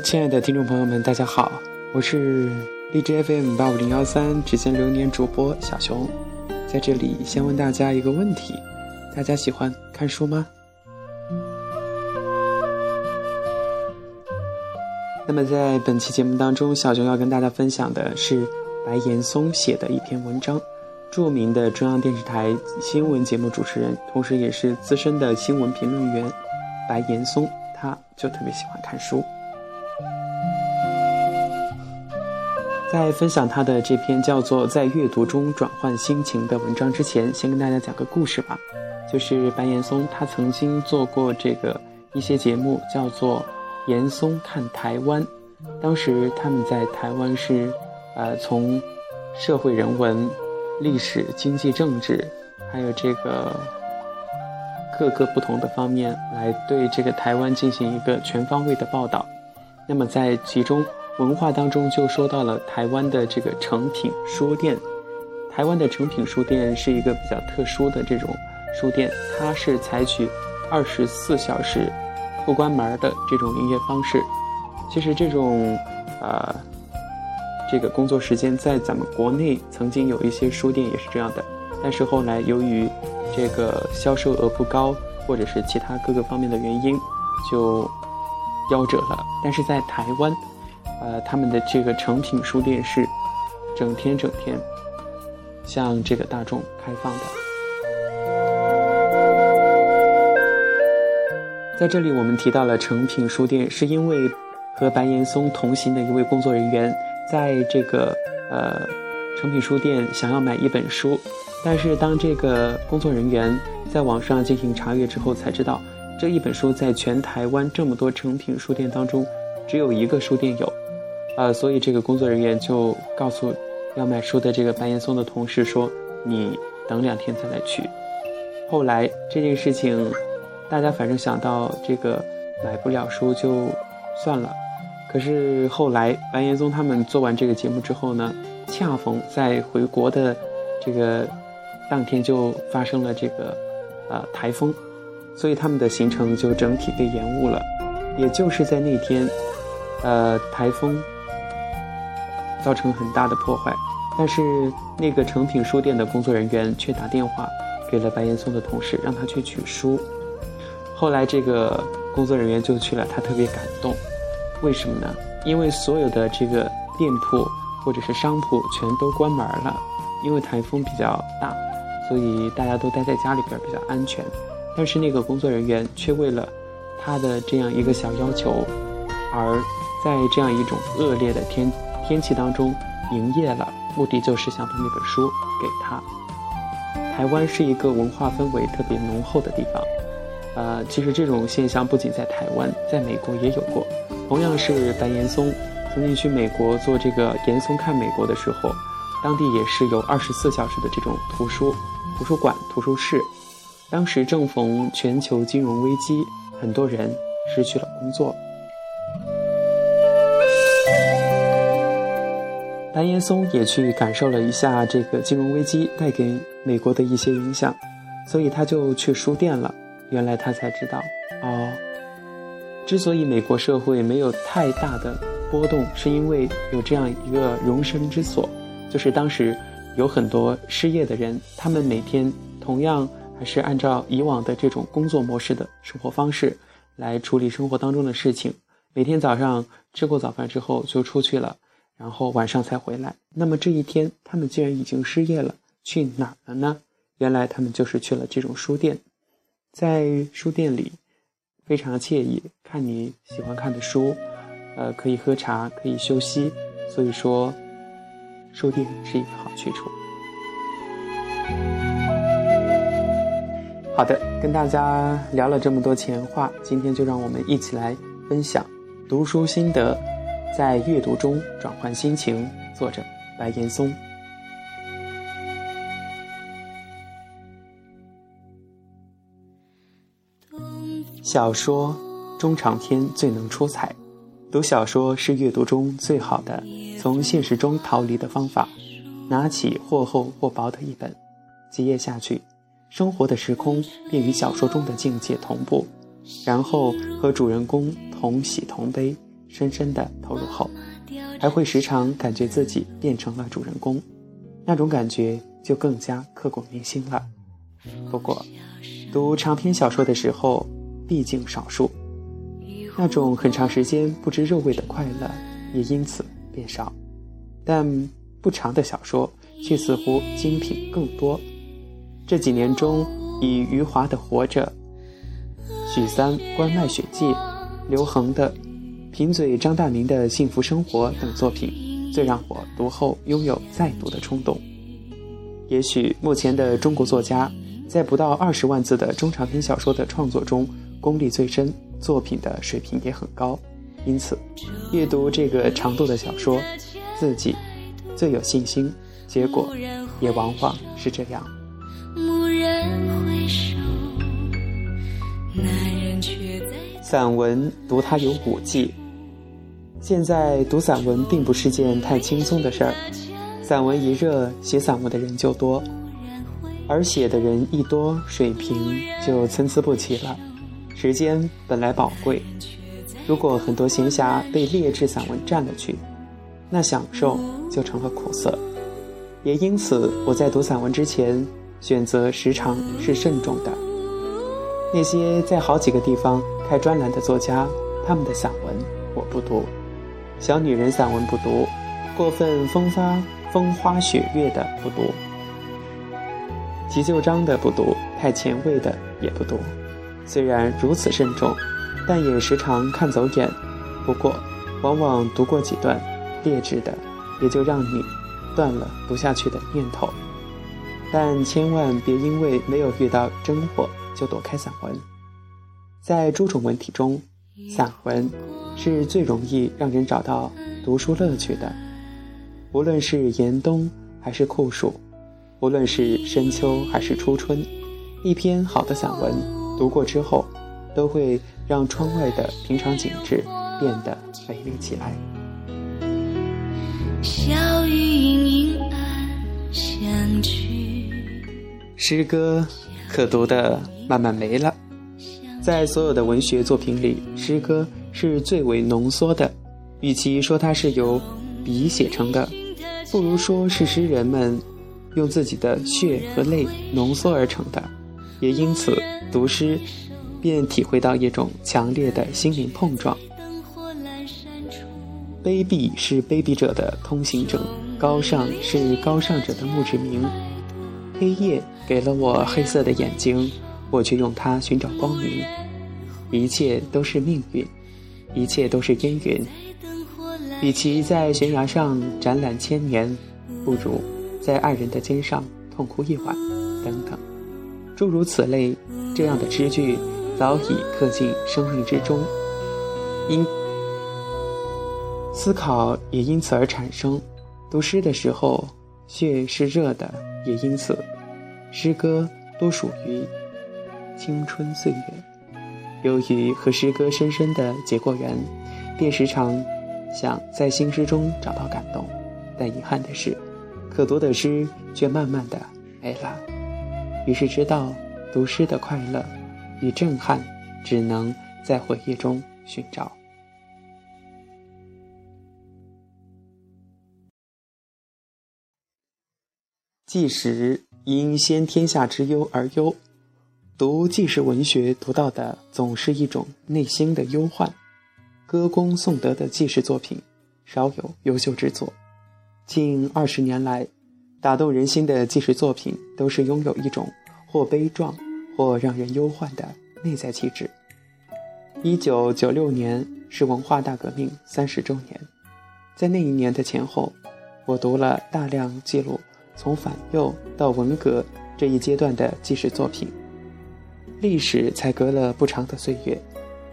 亲爱的听众朋友们，大家好，我是荔枝 FM 八五零幺三指尖流年主播小熊，在这里先问大家一个问题：大家喜欢看书吗？那么在本期节目当中，小熊要跟大家分享的是白岩松写的一篇文章。著名的中央电视台新闻节目主持人，同时也是资深的新闻评论员白岩松，他就特别喜欢看书。在分享他的这篇叫做《在阅读中转换心情》的文章之前，先跟大家讲个故事吧。就是白岩松他曾经做过这个一些节目，叫做《岩松看台湾》。当时他们在台湾是，呃，从社会人文。历史、经济、政治，还有这个各个不同的方面，来对这个台湾进行一个全方位的报道。那么在其中文化当中，就说到了台湾的这个诚品书店。台湾的诚品书店是一个比较特殊的这种书店，它是采取二十四小时不关门的这种营业方式。其实这种，呃。这个工作时间在咱们国内曾经有一些书店也是这样的，但是后来由于这个销售额不高，或者是其他各个方面的原因，就夭折了。但是在台湾，呃，他们的这个成品书店是整天整天向这个大众开放的。在这里，我们提到了成品书店，是因为和白岩松同行的一位工作人员。在这个呃成品书店想要买一本书，但是当这个工作人员在网上进行查阅之后，才知道这一本书在全台湾这么多成品书店当中，只有一个书店有，呃，所以这个工作人员就告诉要买书的这个白岩松的同事说：“你等两天再来取。”后来这件事情，大家反正想到这个买不了书就算了。可是后来，白岩松他们做完这个节目之后呢，恰逢在回国的这个当天就发生了这个呃台风，所以他们的行程就整体被延误了。也就是在那天，呃，台风造成很大的破坏，但是那个诚品书店的工作人员却打电话给了白岩松的同事，让他去取书。后来这个工作人员就去了，他特别感动。为什么呢？因为所有的这个店铺或者是商铺全都关门了，因为台风比较大，所以大家都待在家里边比较安全。但是那个工作人员却为了他的这样一个小要求，而在这样一种恶劣的天天气当中营业了，目的就是想把那本书给他。台湾是一个文化氛围特别浓厚的地方，呃，其实这种现象不仅在台湾，在美国也有过。同样是白岩松，曾经去美国做这个岩松看美国的时候，当地也是有二十四小时的这种图书、图书馆、图书室。当时正逢全球金融危机，很多人失去了工作。白岩松也去感受了一下这个金融危机带给美国的一些影响，所以他就去书店了。原来他才知道，哦。之所以美国社会没有太大的波动，是因为有这样一个容身之所，就是当时有很多失业的人，他们每天同样还是按照以往的这种工作模式的生活方式来处理生活当中的事情。每天早上吃过早饭之后就出去了，然后晚上才回来。那么这一天，他们既然已经失业了，去哪儿了呢？原来他们就是去了这种书店，在书店里。非常惬意，看你喜欢看的书，呃，可以喝茶，可以休息，所以说，书店是一个好去处。好的，跟大家聊了这么多前话，今天就让我们一起来分享读书心得，在阅读中转换心情。作者白岩松。小说中长篇最能出彩，读小说是阅读中最好的从现实中逃离的方法。拿起或厚或薄的一本，几页下去，生活的时空便与小说中的境界同步，然后和主人公同喜同悲，深深的投入后，还会时常感觉自己变成了主人公，那种感觉就更加刻骨铭心了。不过，读长篇小说的时候，毕竟少数，那种很长时间不知肉味的快乐也因此变少。但不长的小说却似乎精品更多。这几年中，以余华的《活着》、许三《关外血迹》、刘恒的《贫嘴张大民的幸福生活》等作品，最让我读后拥有再读的冲动。也许目前的中国作家，在不到二十万字的中长篇小说的创作中，功力最深，作品的水平也很高。因此，阅读这个长度的小说。自己最有信心，结果也往往是这样。散文读它有五季。现在读散文并不是件太轻松的事儿，散文一热，写散文的人就多，而写的人一多，水平就参差不齐了。时间本来宝贵，如果很多闲暇被劣质散文占了去。那享受就成了苦涩，也因此我在读散文之前，选择时常是慎重的。那些在好几个地方开专栏的作家，他们的散文我不读，小女人散文不读，过分风发风花雪月的不读，急就章的不读，太前卫的也不读。虽然如此慎重，但也时常看走眼。不过，往往读过几段。劣质的，也就让你断了读下去的念头，但千万别因为没有遇到真货就躲开散文。在诸种文体中，散文是最容易让人找到读书乐趣的。无论是严冬还是酷暑，无论是深秋还是初春，一篇好的散文读过之后，都会让窗外的平常景致变得美丽起来。小雨隐隐暗香去。诗歌可读的慢慢没了。在所有的文学作品里，诗歌是最为浓缩的。与其说它是由笔写成的，不如说是诗人们用自己的血和泪浓缩而成的。也因此，读诗便体会到一种强烈的心灵碰撞。卑鄙是卑鄙者的通行证，高尚是高尚者的墓志铭。黑夜给了我黑色的眼睛，我却用它寻找光明。一切都是命运，一切都是烟云。与其在悬崖上展览千年，不如在爱人的肩上痛哭一晚。等等，诸如此类，这样的诗句早已刻进生命之中。因。思考也因此而产生，读诗的时候，血是热的，也因此，诗歌多属于青春岁月。由于和诗歌深深的结过缘，便时常想在新诗中找到感动。但遗憾的是，可读的诗却慢慢的没了。于是知道，读诗的快乐与震撼，只能在回忆中寻找。即使因先天下之忧而忧，读纪实文学读到的总是一种内心的忧患。歌功颂德的纪实作品少有优秀之作，近二十年来，打动人心的纪实作品都是拥有一种或悲壮或让人忧患的内在气质。一九九六年是文化大革命三十周年，在那一年的前后，我读了大量记录。从反右到文革这一阶段的纪实作品，历史才隔了不长的岁月，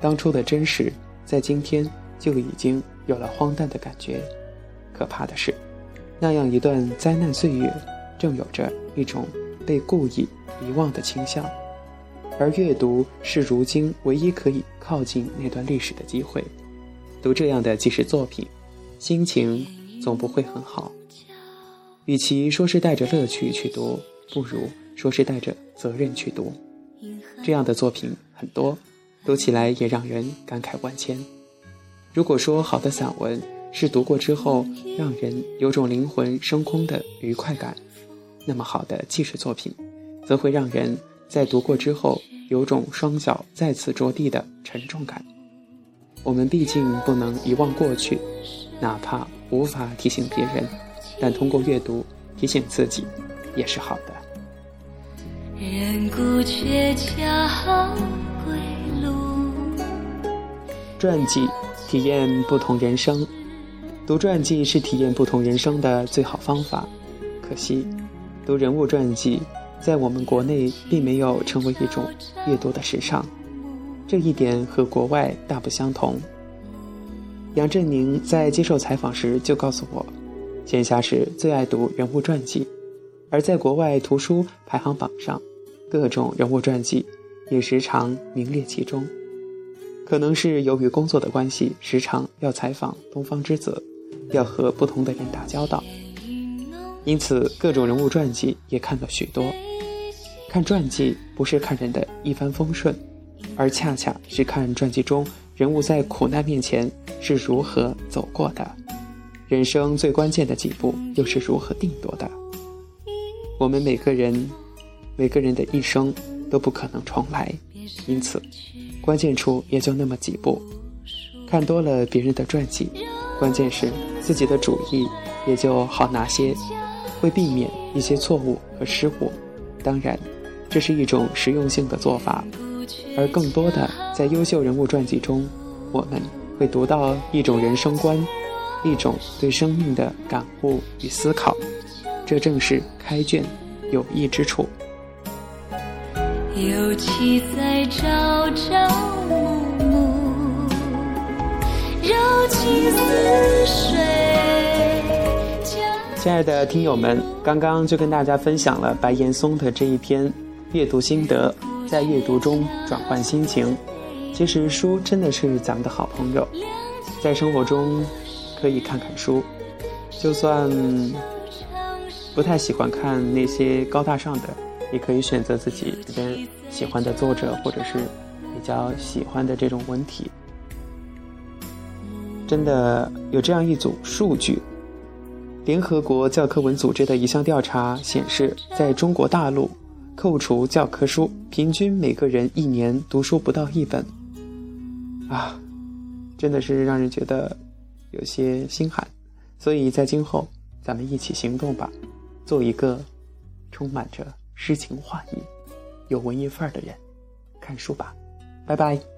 当初的真实在今天就已经有了荒诞的感觉。可怕的是，那样一段灾难岁月，正有着一种被故意遗忘的倾向，而阅读是如今唯一可以靠近那段历史的机会。读这样的纪实作品，心情总不会很好。与其说是带着乐趣去读，不如说是带着责任去读。这样的作品很多，读起来也让人感慨万千。如果说好的散文是读过之后让人有种灵魂升空的愉快感，那么好的纪实作品，则会让人在读过之后有种双脚再次着地的沉重感。我们毕竟不能遗忘过去，哪怕无法提醒别人，但通过阅读提醒自己，也是好的。人孤却归路。传记体验不同人生，读传记是体验不同人生的最好方法。可惜。读人物传记，在我们国内并没有成为一种阅读的时尚，这一点和国外大不相同。杨振宁在接受采访时就告诉我，闲暇时最爱读人物传记，而在国外图书排行榜上，各种人物传记也时常名列其中。可能是由于工作的关系，时常要采访东方之子，要和不同的人打交道。因此，各种人物传记也看了许多。看传记不是看人的一帆风顺，而恰恰是看传记中人物在苦难面前是如何走过的，人生最关键的几步又是如何定夺的。我们每个人，每个人的一生都不可能重来，因此，关键处也就那么几步。看多了别人的传记，关键是自己的主意也就好拿些。会避免一些错误和失误，当然，这是一种实用性的做法。而更多的，在优秀人物传记中，我们会读到一种人生观，一种对生命的感悟与思考。这正是开卷有益之处。有其在朝朝暮暮，柔情似水。亲爱的听友们，刚刚就跟大家分享了白岩松的这一篇阅读心得，在阅读中转换心情。其实书真的是咱们的好朋友，在生活中可以看看书，就算不太喜欢看那些高大上的，也可以选择自己这边喜欢的作者或者是比较喜欢的这种文体。真的有这样一组数据。联合国教科文组织的一项调查显示，在中国大陆，扣除教科书，平均每个人一年读书不到一本。啊，真的是让人觉得有些心寒。所以在今后，咱们一起行动吧，做一个充满着诗情画意、有文艺范儿的人。看书吧，拜拜。